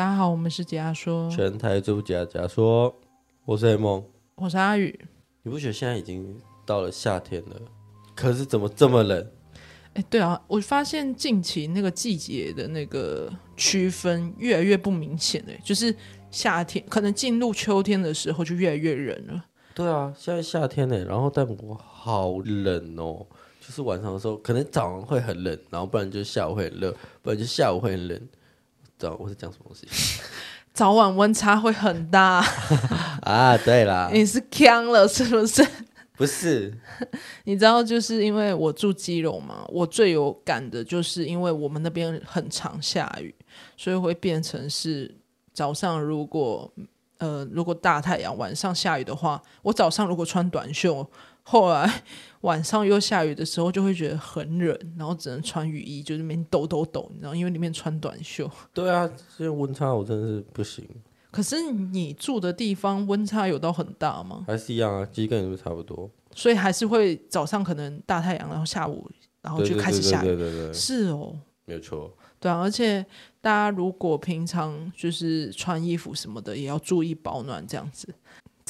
大家好，我们是解压说，全台最不解压解压说，我是 A 梦，我是阿宇。你不觉得现在已经到了夏天了？可是怎么这么冷？哎，对啊，我发现近期那个季节的那个区分越来越不明显了，就是夏天可能进入秋天的时候就越来越冷了。对啊，现在夏天呢，然后但我好冷哦。就是晚上的时候，可能早上会很冷，然后不然就下午会很热，不然就下午会很冷。早我是讲什么东西？早晚温差会很大 啊！对啦，你是呛了是不是？不是，你知道，就是因为我住基隆嘛，我最有感的就是因为我们那边很常下雨，所以会变成是早上如果呃如果大太阳，晚上下雨的话，我早上如果穿短袖。后来晚上又下雨的时候，就会觉得很冷，然后只能穿雨衣，就是里面抖抖抖，你知道，因为里面穿短袖。对啊，这温差我真的是不行。可是你住的地方温差有到很大吗？还是一样啊，其实跟你是差不多。所以还是会早上可能大太阳，然后下午然后就开始下雨。对对对对对，是哦，没有错。对啊，而且大家如果平常就是穿衣服什么的，也要注意保暖，这样子。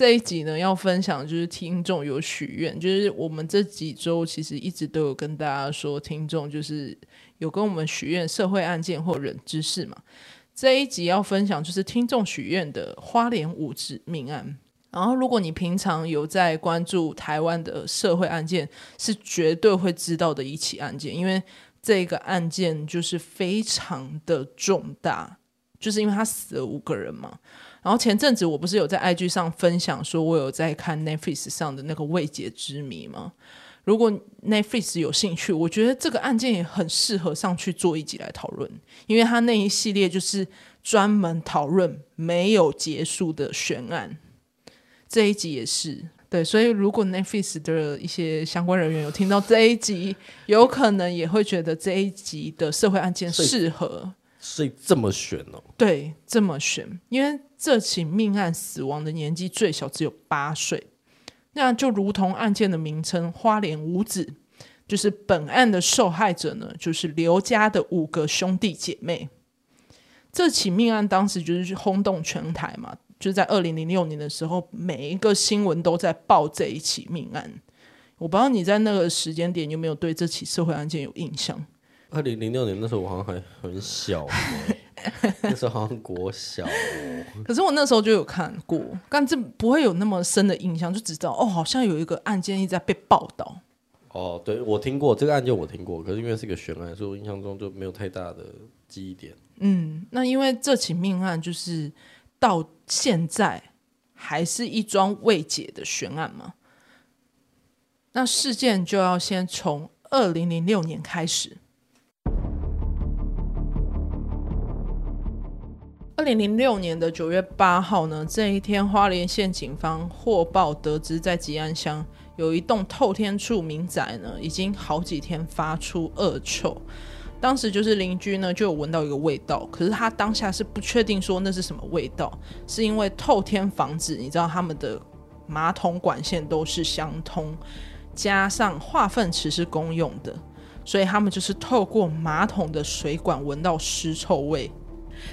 这一集呢，要分享就是听众有许愿，就是我们这几周其实一直都有跟大家说，听众就是有跟我们许愿社会案件或人知识嘛。这一集要分享就是听众许愿的花莲五指命案。然后，如果你平常有在关注台湾的社会案件，是绝对会知道的一起案件，因为这个案件就是非常的重大，就是因为他死了五个人嘛。然后前阵子我不是有在 IG 上分享说，我有在看 Netflix 上的那个未解之谜吗？如果 Netflix 有兴趣，我觉得这个案件也很适合上去做一集来讨论，因为他那一系列就是专门讨论没有结束的悬案。这一集也是对，所以如果 Netflix 的一些相关人员有听到这一集，有可能也会觉得这一集的社会案件适合。所以这么选哦？对，这么选，因为这起命案死亡的年纪最小只有八岁，那就如同案件的名称“花莲五子”，就是本案的受害者呢，就是刘家的五个兄弟姐妹。这起命案当时就是轰动全台嘛，就在二零零六年的时候，每一个新闻都在报这一起命案。我不知道你在那个时间点有没有对这起社会案件有印象？二零零六年那时候我好像还很小，那时候好像国小哦。可是我那时候就有看过，但这不会有那么深的印象，就只知道哦，好像有一个案件一直在被报道。哦，对，我听过这个案件，我听过，可是因为是个悬案，所以我印象中就没有太大的记忆点。嗯，那因为这起命案就是到现在还是一桩未解的悬案嘛，那事件就要先从二零零六年开始。二零零六年的九月八号呢，这一天，花莲县警方获报得知，在吉安乡有一栋透天厝民宅呢，已经好几天发出恶臭。当时就是邻居呢就有闻到一个味道，可是他当下是不确定说那是什么味道，是因为透天房子，你知道他们的马桶管线都是相通，加上化粪池是公用的，所以他们就是透过马桶的水管闻到尸臭味。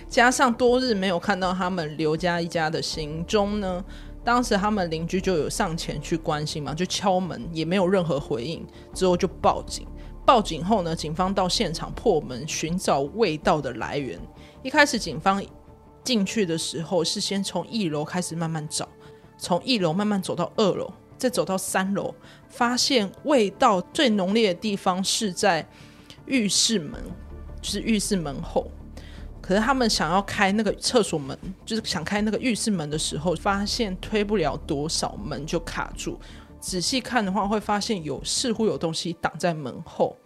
加上多日没有看到他们刘家一家的行踪呢，当时他们邻居就有上前去关心嘛，就敲门也没有任何回应，之后就报警。报警后呢，警方到现场破门寻找味道的来源。一开始警方进去的时候是先从一楼开始慢慢找，从一楼慢慢走到二楼，再走到三楼，发现味道最浓烈的地方是在浴室门，就是浴室门后。可是他们想要开那个厕所门，就是想开那个浴室门的时候，发现推不了多少，门就卡住。仔细看的话，会发现有似乎有东西挡在门后。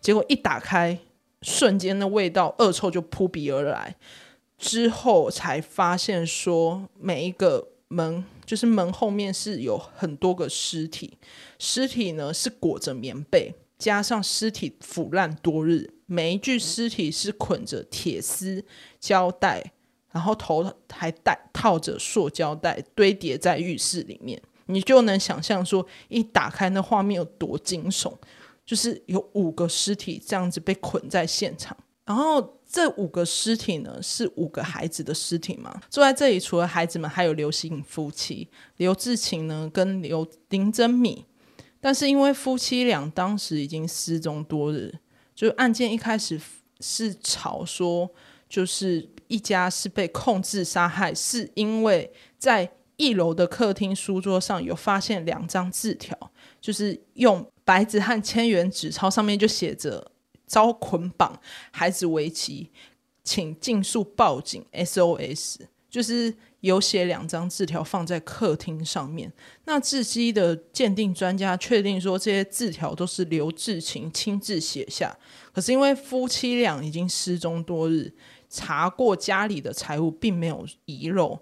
结果一打开，瞬间的味道恶臭就扑鼻而来。之后才发现说，每一个门就是门后面是有很多个尸体，尸体呢是裹着棉被，加上尸体腐烂多日。每一具尸体是捆着铁丝胶带，然后头还戴套着塑胶袋，堆叠在浴室里面。你就能想象说，一打开那画面有多惊悚，就是有五个尸体这样子被捆在现场。然后这五个尸体呢，是五个孩子的尸体嘛？坐在这里，除了孩子们，还有刘姓夫妻刘志勤呢，跟刘林珍米。但是因为夫妻俩当时已经失踪多日，就案件一开始是吵说，就是一家是被控制杀害，是因为在一楼的客厅书桌上有发现两张字条，就是用白纸和千元纸钞，上面就写着“遭捆绑，孩子危急，请尽速报警 SOS”，就是。有写两张字条放在客厅上面。那志基的鉴定专家确定说，这些字条都是刘志勤亲自写下。可是因为夫妻俩已经失踪多日，查过家里的财物并没有遗漏，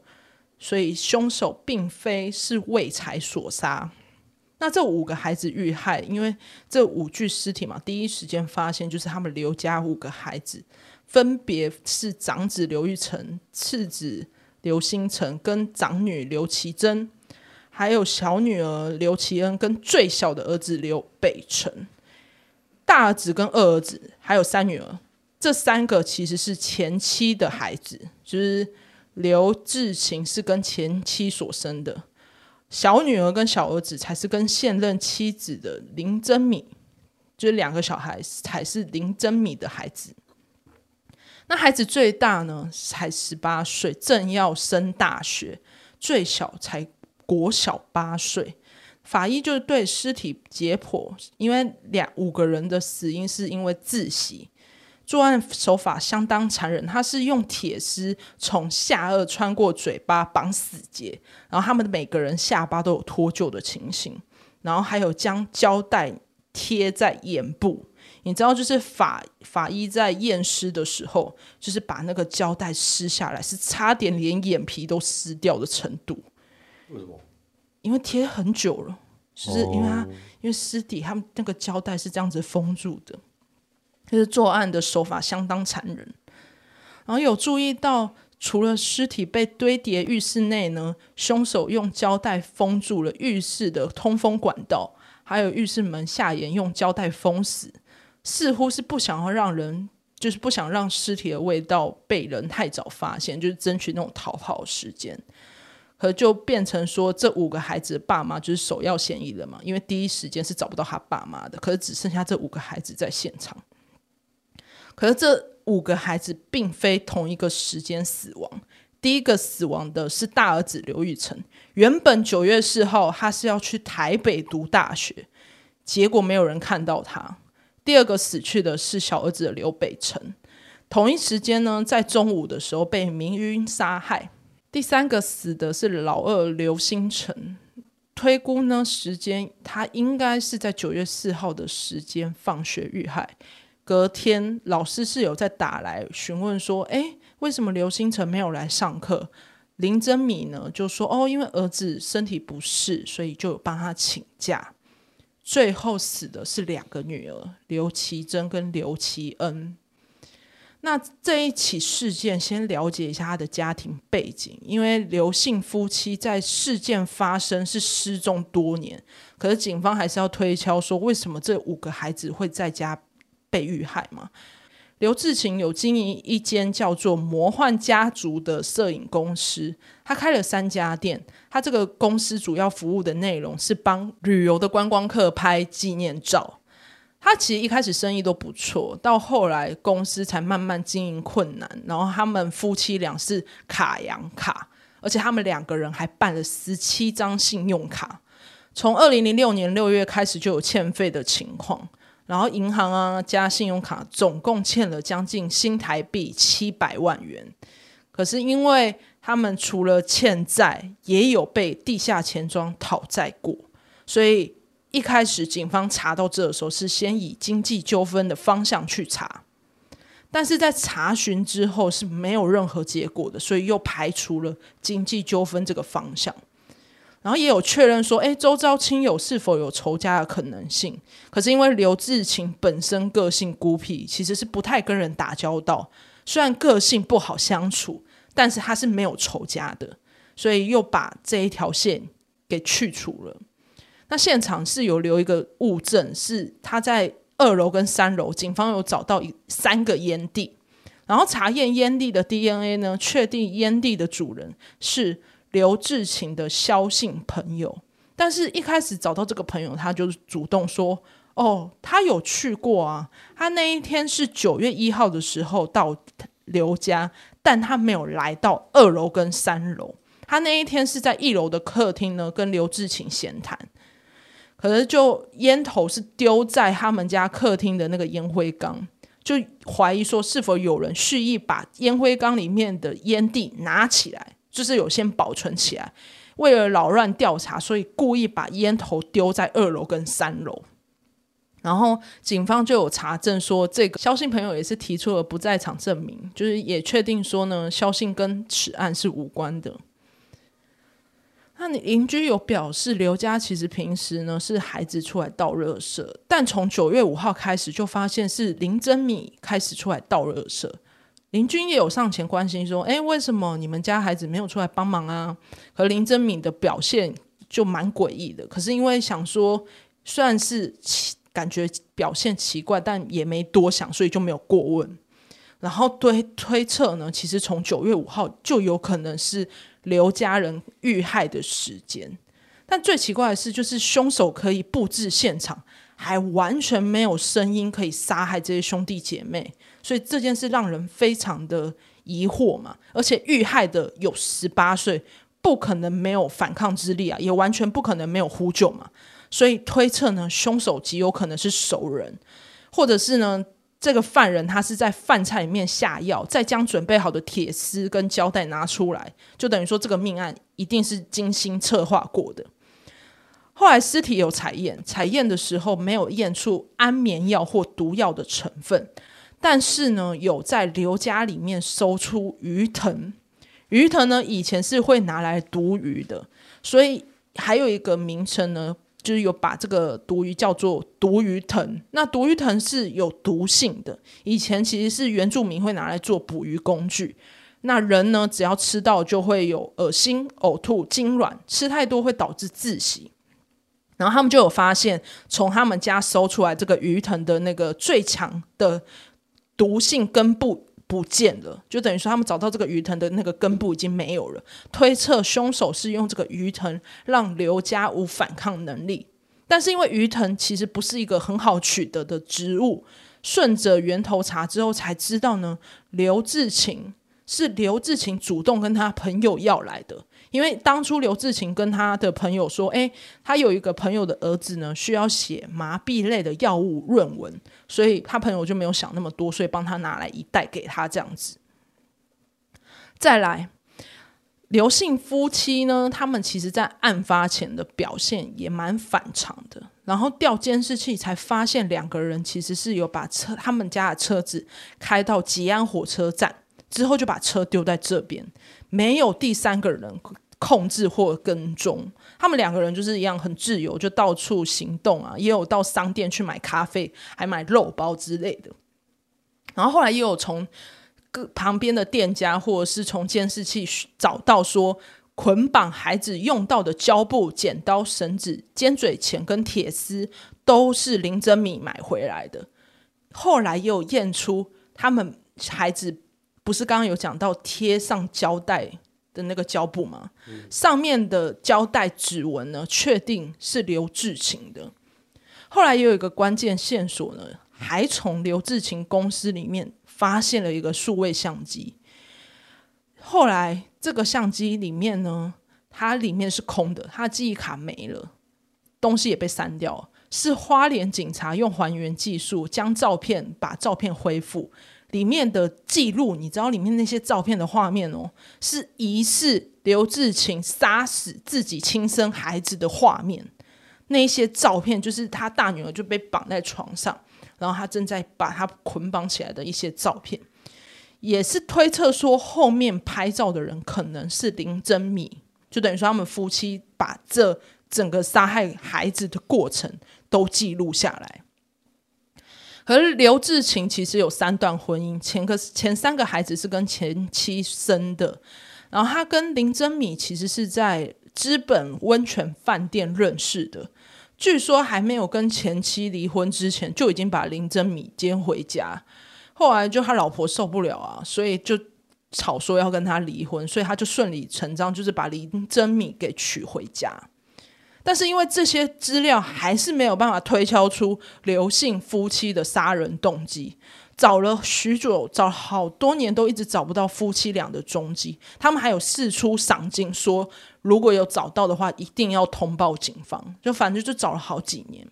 所以凶手并非是为财所杀。那这五个孩子遇害，因为这五具尸体嘛，第一时间发现就是他们刘家五个孩子，分别是长子刘玉成、次子。刘星成跟长女刘其珍，还有小女儿刘其恩跟最小的儿子刘北辰，大儿子跟二儿子还有三女儿，这三个其实是前妻的孩子，就是刘志勤是跟前妻所生的，小女儿跟小儿子才是跟现任妻子的林珍米，就是两个小孩才是林珍米的孩子。那孩子最大呢，才十八岁，正要升大学；最小才国小八岁。法医就是对尸体解剖，因为两五个人的死因是因为窒息，作案手法相当残忍。他是用铁丝从下颚穿过嘴巴绑死结，然后他们每个人下巴都有脱臼的情形，然后还有将胶带贴在眼部。你知道，就是法法医在验尸的时候，就是把那个胶带撕下来，是差点连眼皮都撕掉的程度。为什么？因为贴很久了，就是因为他、哦、因为尸体他们那个胶带是这样子封住的，就是作案的手法相当残忍。然后有注意到，除了尸体被堆叠浴室内呢，凶手用胶带封住了浴室的通风管道，还有浴室门下沿用胶带封死。似乎是不想要让人，就是不想让尸体的味道被人太早发现，就是争取那种逃跑时间，可就变成说这五个孩子的爸妈就是首要嫌疑人嘛，因为第一时间是找不到他爸妈的，可是只剩下这五个孩子在现场。可是这五个孩子并非同一个时间死亡，第一个死亡的是大儿子刘玉成，原本九月四号他是要去台北读大学，结果没有人看到他。第二个死去的是小儿子的刘北辰，同一时间呢，在中午的时候被明晕杀害。第三个死的是老二刘星辰，推估呢时间他应该是在九月四号的时间放学遇害。隔天老师是有在打来询问说，哎，为什么刘星辰没有来上课？林珍米呢就说，哦，因为儿子身体不适，所以就有帮他请假。最后死的是两个女儿刘其珍跟刘其恩。那这一起事件，先了解一下他的家庭背景。因为刘姓夫妻在事件发生是失踪多年，可是警方还是要推敲说，为什么这五个孩子会在家被遇害嘛？刘志勤有经营一间叫做“魔幻家族”的摄影公司，他开了三家店。他这个公司主要服务的内容是帮旅游的观光客拍纪念照。他其实一开始生意都不错，到后来公司才慢慢经营困难。然后他们夫妻俩是卡洋卡，而且他们两个人还办了十七张信用卡。从二零零六年六月开始就有欠费的情况。然后银行啊加信用卡总共欠了将近新台币七百万元，可是因为他们除了欠债，也有被地下钱庄讨债过，所以一开始警方查到这的时候是先以经济纠纷的方向去查，但是在查询之后是没有任何结果的，所以又排除了经济纠纷这个方向。然后也有确认说，哎，周遭亲友是否有仇家的可能性？可是因为刘志勤本身个性孤僻，其实是不太跟人打交道。虽然个性不好相处，但是他是没有仇家的，所以又把这一条线给去除了。那现场是有留一个物证，是他在二楼跟三楼，警方有找到一三个烟蒂，然后查验烟蒂的 DNA 呢，确定烟蒂的主人是刘志勤的萧姓朋友。但是，一开始找到这个朋友，他就主动说：“哦，他有去过啊，他那一天是九月一号的时候到刘家，但他没有来到二楼跟三楼。他那一天是在一楼的客厅呢，跟刘志勤闲谈。”可是，就烟头是丢在他们家客厅的那个烟灰缸，就怀疑说是否有人蓄意把烟灰缸里面的烟蒂拿起来，就是有先保存起来，为了扰乱调查，所以故意把烟头丢在二楼跟三楼。然后警方就有查证说，这个肖姓朋友也是提出了不在场证明，就是也确定说呢，肖姓跟此案是无关的。那你邻居有表示，刘家其实平时呢是孩子出来倒垃圾，但从九月五号开始就发现是林真米开始出来倒垃圾。邻居也有上前关心说：“哎，为什么你们家孩子没有出来帮忙啊？”和林真敏的表现就蛮诡异的。可是因为想说，虽然是奇感觉表现奇怪，但也没多想，所以就没有过问。然后推推测呢，其实从九月五号就有可能是。刘家人遇害的时间，但最奇怪的是，就是凶手可以布置现场，还完全没有声音可以杀害这些兄弟姐妹，所以这件事让人非常的疑惑嘛。而且遇害的有十八岁，不可能没有反抗之力啊，也完全不可能没有呼救嘛。所以推测呢，凶手极有可能是熟人，或者是呢。这个犯人他是在饭菜里面下药，再将准备好的铁丝跟胶带拿出来，就等于说这个命案一定是精心策划过的。后来尸体有采验，采验的时候没有验出安眠药或毒药的成分，但是呢，有在刘家里面搜出鱼藤，鱼藤呢以前是会拿来毒鱼的，所以还有一个名称呢。就是有把这个毒鱼叫做毒鱼藤，那毒鱼藤是有毒性的。以前其实是原住民会拿来做捕鱼工具。那人呢，只要吃到就会有恶心、呕吐、痉挛，吃太多会导致窒息。然后他们就有发现，从他们家搜出来这个鱼藤的那个最强的毒性根部。不见了，就等于说他们找到这个鱼藤的那个根部已经没有了。推测凶手是用这个鱼藤让刘家无反抗能力，但是因为鱼藤其实不是一个很好取得的植物，顺着源头查之后才知道呢，刘志勤是刘志勤主动跟他朋友要来的。因为当初刘志勤跟他的朋友说：“诶，他有一个朋友的儿子呢，需要写麻痹类的药物论文，所以他朋友就没有想那么多，所以帮他拿来一袋给他这样子。”再来，刘姓夫妻呢，他们其实在案发前的表现也蛮反常的。然后调监视器才发现，两个人其实是有把车他们家的车子开到吉安火车站之后，就把车丢在这边。没有第三个人控制或跟踪，他们两个人就是一样很自由，就到处行动啊，也有到商店去买咖啡，还买肉包之类的。然后后来也有从各旁边的店家，或者是从监视器找到说，捆绑孩子用到的胶布、剪刀、绳子、尖嘴钳跟铁丝，都是林真米买回来的。后来也有验出他们孩子。不是刚刚有讲到贴上胶带的那个胶布吗？上面的胶带指纹呢，确定是刘志勤的。后来也有一个关键线索呢，还从刘志勤公司里面发现了一个数位相机。后来这个相机里面呢，它里面是空的，它记忆卡没了，东西也被删掉了。是花莲警察用还原技术将照片把照片恢复。里面的记录，你知道里面那些照片的画面哦，是疑似刘志勤杀死自己亲生孩子的画面。那些照片就是他大女儿就被绑在床上，然后他正在把他捆绑起来的一些照片，也是推测说后面拍照的人可能是林真米，就等于说他们夫妻把这整个杀害孩子的过程都记录下来。可是刘志勤其实有三段婚姻，前个前三个孩子是跟前妻生的，然后他跟林真米其实是在知本温泉饭店认识的，据说还没有跟前妻离婚之前，就已经把林珍米接回家。后来就他老婆受不了啊，所以就吵说要跟他离婚，所以他就顺理成章就是把林珍米给娶回家。但是因为这些资料还是没有办法推敲出刘姓夫妻的杀人动机。找了许久，找了好多年都一直找不到夫妻俩的踪迹。他们还有四出赏金，说如果有找到的话，一定要通报警方。就反正就找了好几年。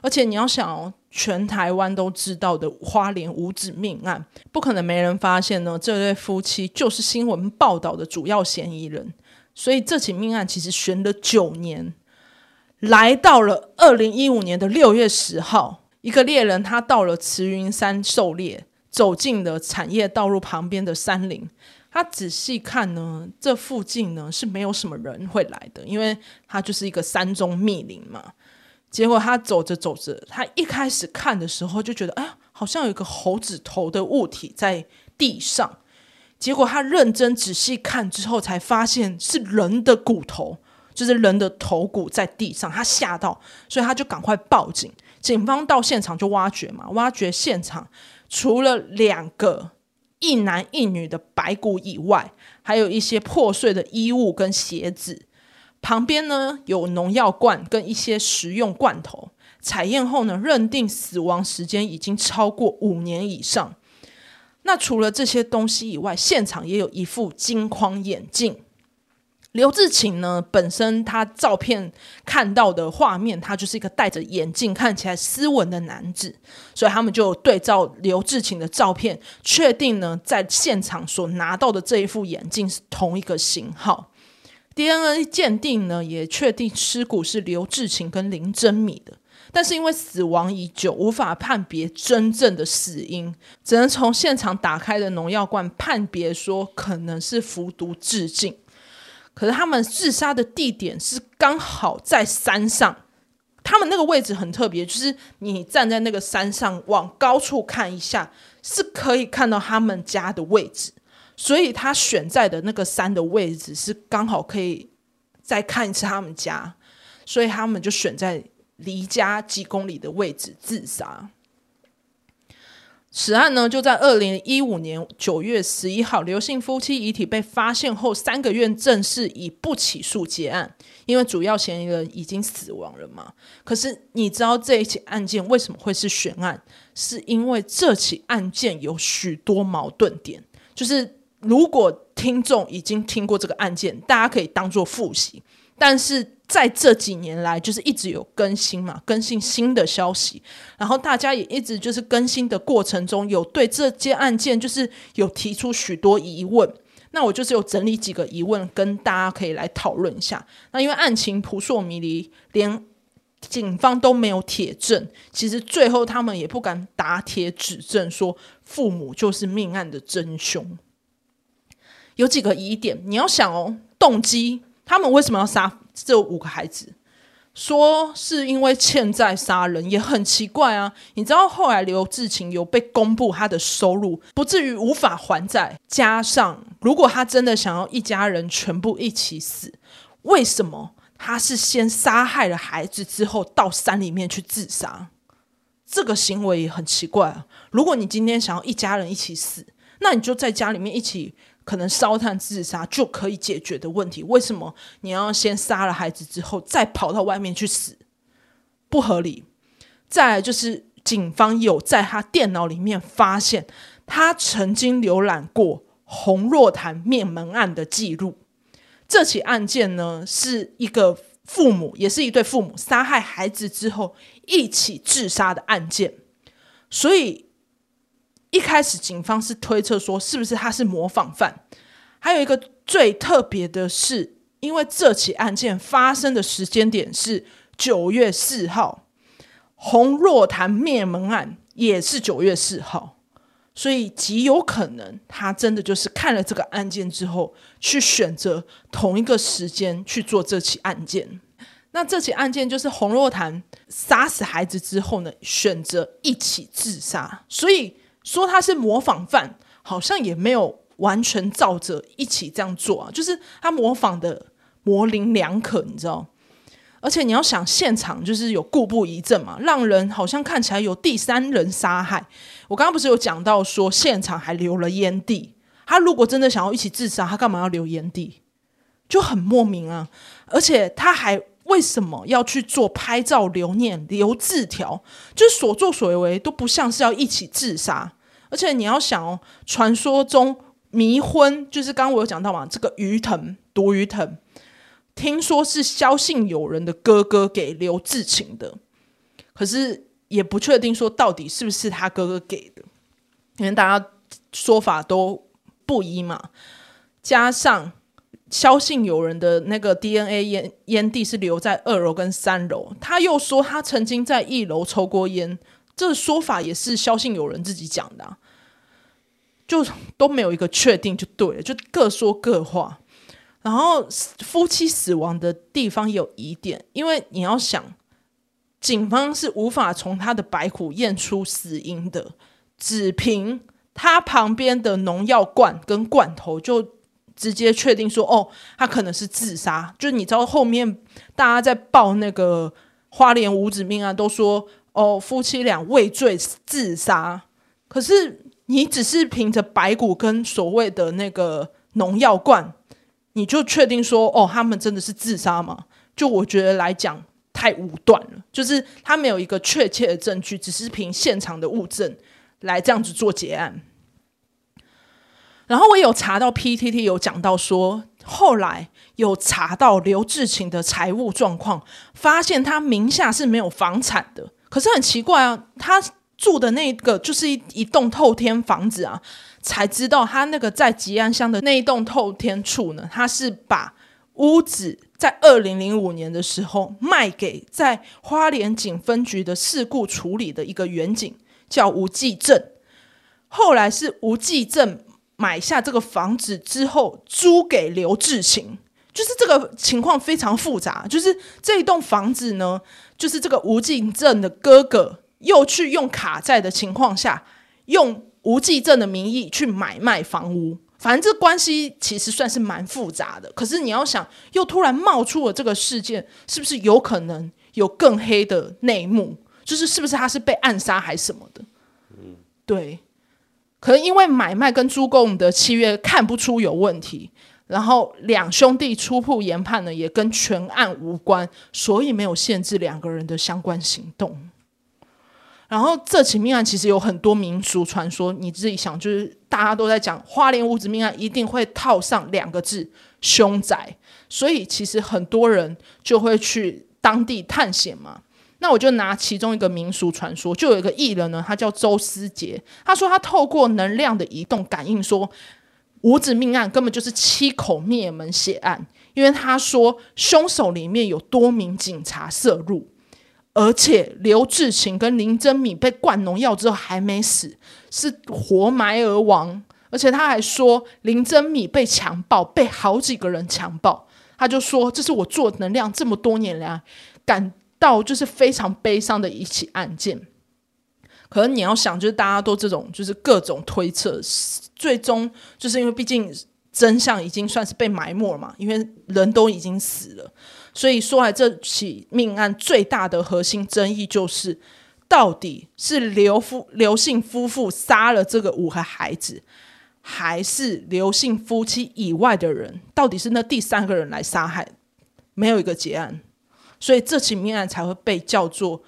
而且你要想哦，全台湾都知道的花莲五子命案，不可能没人发现呢。这对夫妻就是新闻报道的主要嫌疑人。所以这起命案其实悬了九年，来到了二零一五年的六月十号。一个猎人，他到了慈云山狩猎，走进了产业道路旁边的山林。他仔细看呢，这附近呢是没有什么人会来的，因为它就是一个山中密林嘛。结果他走着走着，他一开始看的时候就觉得，哎，好像有一个猴子头的物体在地上。结果他认真仔细看之后，才发现是人的骨头，就是人的头骨在地上。他吓到，所以他就赶快报警。警方到现场就挖掘嘛，挖掘现场除了两个一男一女的白骨以外，还有一些破碎的衣物跟鞋子。旁边呢有农药罐跟一些食用罐头。采验后呢，认定死亡时间已经超过五年以上。那除了这些东西以外，现场也有一副金框眼镜。刘志勤呢，本身他照片看到的画面，他就是一个戴着眼镜、看起来斯文的男子，所以他们就对照刘志勤的照片，确定呢，在现场所拿到的这一副眼镜是同一个型号。DNA 鉴定呢，也确定尸骨是刘志勤跟林珍米的，但是因为死亡已久，无法判别真正的死因，只能从现场打开的农药罐判别说，可能是服毒致尽。可是他们自杀的地点是刚好在山上，他们那个位置很特别，就是你站在那个山上往高处看一下，是可以看到他们家的位置。所以他选在的那个山的位置是刚好可以再看一次他们家，所以他们就选在离家几公里的位置自杀。此案呢，就在二零一五年九月十一号，刘姓夫妻遗体被发现后三个月，正式以不起诉结案，因为主要嫌疑人已经死亡了嘛。可是你知道这一起案件为什么会是悬案？是因为这起案件有许多矛盾点。就是如果听众已经听过这个案件，大家可以当做复习。但是在这几年来，就是一直有更新嘛，更新新的消息，然后大家也一直就是更新的过程中，有对这件案件就是有提出许多疑问。那我就是有整理几个疑问，跟大家可以来讨论一下。那因为案情扑朔迷离，连警方都没有铁证，其实最后他们也不敢打铁指证说父母就是命案的真凶。有几个疑点，你要想哦，动机。他们为什么要杀这五个孩子？说是因为欠债杀人也很奇怪啊！你知道后来刘志勤有被公布他的收入，不至于无法还债。加上如果他真的想要一家人全部一起死，为什么他是先杀害了孩子之后到山里面去自杀？这个行为也很奇怪啊！如果你今天想要一家人一起死，那你就在家里面一起。可能烧炭自杀就可以解决的问题，为什么你要先杀了孩子之后再跑到外面去死？不合理。再来就是警方有在他电脑里面发现他曾经浏览过洪若潭灭门案的记录。这起案件呢，是一个父母，也是一对父母杀害孩子之后一起自杀的案件，所以。一开始警方是推测说，是不是他是模仿犯？还有一个最特别的是，因为这起案件发生的时间点是九月四号，洪若潭灭门案也是九月四号，所以极有可能他真的就是看了这个案件之后，去选择同一个时间去做这起案件。那这起案件就是洪若潭杀死孩子之后呢，选择一起自杀，所以。说他是模仿犯，好像也没有完全照着一起这样做啊，就是他模仿的模棱两可，你知道？而且你要想，现场就是有故布疑阵嘛，让人好像看起来有第三人杀害。我刚刚不是有讲到说，现场还留了烟蒂。他如果真的想要一起自杀，他干嘛要留烟蒂？就很莫名啊！而且他还为什么要去做拍照留念、留字条？就是所作所为都不像是要一起自杀。而且你要想哦，传说中迷昏，就是刚刚我有讲到嘛，这个鱼藤毒鱼藤。听说是萧姓友人的哥哥给刘志勤的，可是也不确定说到底是不是他哥哥给的，因为大家说法都不一嘛。加上萧姓友人的那个 DNA 烟烟蒂是留在二楼跟三楼，他又说他曾经在一楼抽过烟，这说法也是萧姓友人自己讲的，就都没有一个确定就对了，就各说各话。然后夫妻死亡的地方有疑点，因为你要想，警方是无法从他的白虎验出死因的，只凭他旁边的农药罐跟罐头就直接确定说，哦，他可能是自杀。就你知道后面大家在报那个花莲五子命案，都说哦，夫妻俩畏罪自杀，可是你只是凭着白骨跟所谓的那个农药罐。你就确定说，哦，他们真的是自杀吗？就我觉得来讲太武断了，就是他没有一个确切的证据，只是凭现场的物证来这样子做结案。然后我有查到 PTT 有讲到说，后来有查到刘志勤的财务状况，发现他名下是没有房产的。可是很奇怪啊，他住的那个就是一一栋透天房子啊。才知道他那个在吉安乡的那一栋透天厝呢，他是把屋子在二零零五年的时候卖给在花莲警分局的事故处理的一个员警，叫吴继正。后来是吴继正买下这个房子之后租给刘志勤，就是这个情况非常复杂。就是这一栋房子呢，就是这个吴继正的哥哥又去用卡债的情况下用。无记证的名义去买卖房屋，反正这关系其实算是蛮复杂的。可是你要想，又突然冒出了这个事件，是不是有可能有更黑的内幕？就是是不是他是被暗杀还是什么的？嗯，对。可能因为买卖跟租赁的契约看不出有问题，然后两兄弟初步研判呢，也跟全案无关，所以没有限制两个人的相关行动。然后这起命案其实有很多民俗传说，你自己想，就是大家都在讲花莲五子命案，一定会套上两个字“凶宅”，所以其实很多人就会去当地探险嘛。那我就拿其中一个民俗传说，就有一个艺人呢，他叫周思杰，他说他透过能量的移动感应说，五子命案根本就是七口灭门血案，因为他说凶手里面有多名警察涉入。而且刘志勤跟林珍米被灌农药之后还没死，是活埋而亡。而且他还说林珍米被强暴，被好几个人强暴。他就说这是我做能量这么多年来感到就是非常悲伤的一起案件。可能你要想，就是大家都这种就是各种推测，最终就是因为毕竟真相已经算是被埋没了嘛，因为人都已经死了。所以说来，这起命案最大的核心争议就是，到底是刘夫刘姓夫妇杀了这个五个孩子，还是刘姓夫妻以外的人？到底是那第三个人来杀害？没有一个结案，所以这起命案才会被叫做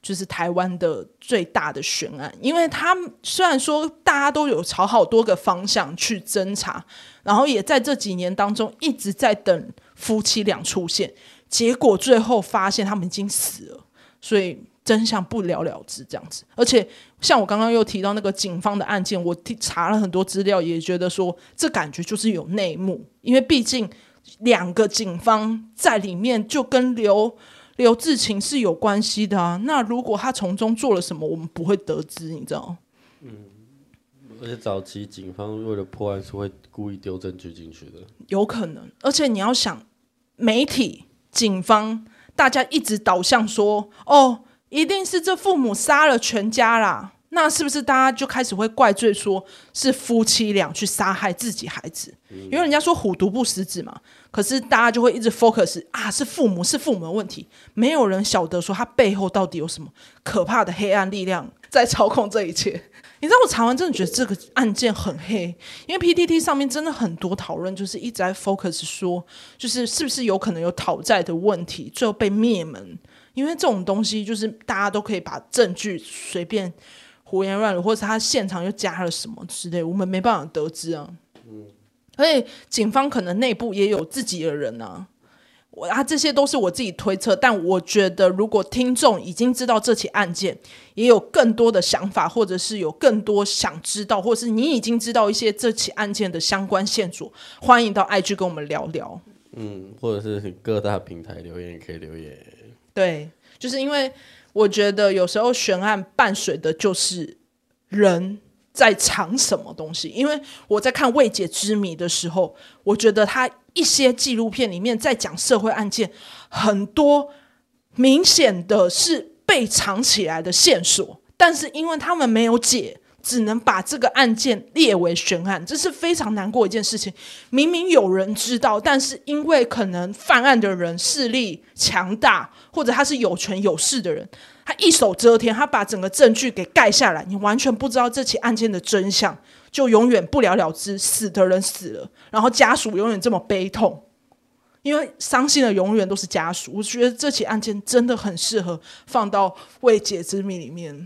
就是台湾的最大的悬案。因为他虽然说大家都有朝好多个方向去侦查，然后也在这几年当中一直在等。夫妻俩出现，结果最后发现他们已经死了，所以真相不了了之这样子。而且像我刚刚又提到那个警方的案件，我查了很多资料，也觉得说这感觉就是有内幕，因为毕竟两个警方在里面就跟刘刘志勤是有关系的啊。那如果他从中做了什么，我们不会得知，你知道？嗯，而且早期警方为了破案是会故意丢证据进去的，有可能。而且你要想。媒体、警方，大家一直导向说：“哦，一定是这父母杀了全家啦。”那是不是大家就开始会怪罪说是夫妻俩去杀害自己孩子？因为人家说虎毒不食子嘛。可是大家就会一直 focus 啊，是父母是父母的问题，没有人晓得说他背后到底有什么可怕的黑暗力量在操控这一切。你知道我查完真的觉得这个案件很黑，因为 PTT 上面真的很多讨论，就是一直在 focus 说，就是是不是有可能有讨债的问题，最后被灭门。因为这种东西就是大家都可以把证据随便胡言乱语，或者他现场又加了什么之类，我们没办法得知啊。嗯。所以警方可能内部也有自己的人啊，我啊这些都是我自己推测，但我觉得如果听众已经知道这起案件，也有更多的想法，或者是有更多想知道，或者是你已经知道一些这起案件的相关线索，欢迎到 IG 跟我们聊聊。嗯，或者是各大平台留言也可以留言。对，就是因为我觉得有时候悬案伴随的就是人。在藏什么东西？因为我在看《未解之谜》的时候，我觉得他一些纪录片里面在讲社会案件，很多明显的是被藏起来的线索，但是因为他们没有解，只能把这个案件列为悬案，这是非常难过一件事情。明明有人知道，但是因为可能犯案的人势力强大，或者他是有权有势的人。他一手遮天，他把整个证据给盖下来，你完全不知道这起案件的真相，就永远不了了之。死的人死了，然后家属永远这么悲痛，因为伤心的永远都是家属。我觉得这起案件真的很适合放到未解之谜里面，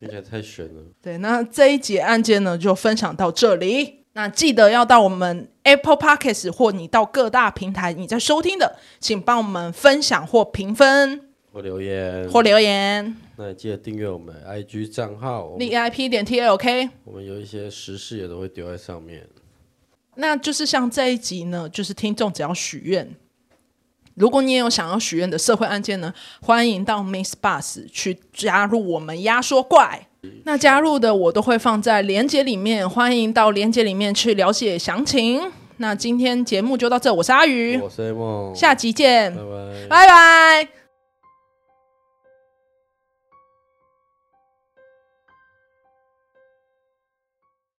听起来太悬了。对，那这一节案件呢，就分享到这里。那记得要到我们 Apple Podcast 或你到各大平台你在收听的，请帮我们分享或评分。或留言，或留言。那也记得订阅我们 IG 账号，VIP 点 TLK。我们有一些时事也都会丢在上面。那就是像这一集呢，就是听众只要许愿，如果你也有想要许愿的社会案件呢，欢迎到 Miss Bus 去加入我们压缩怪。那加入的我都会放在连接里面，欢迎到连接里面去了解详情。那今天节目就到这，我是阿鱼，我是梦，下集见，拜拜，拜拜。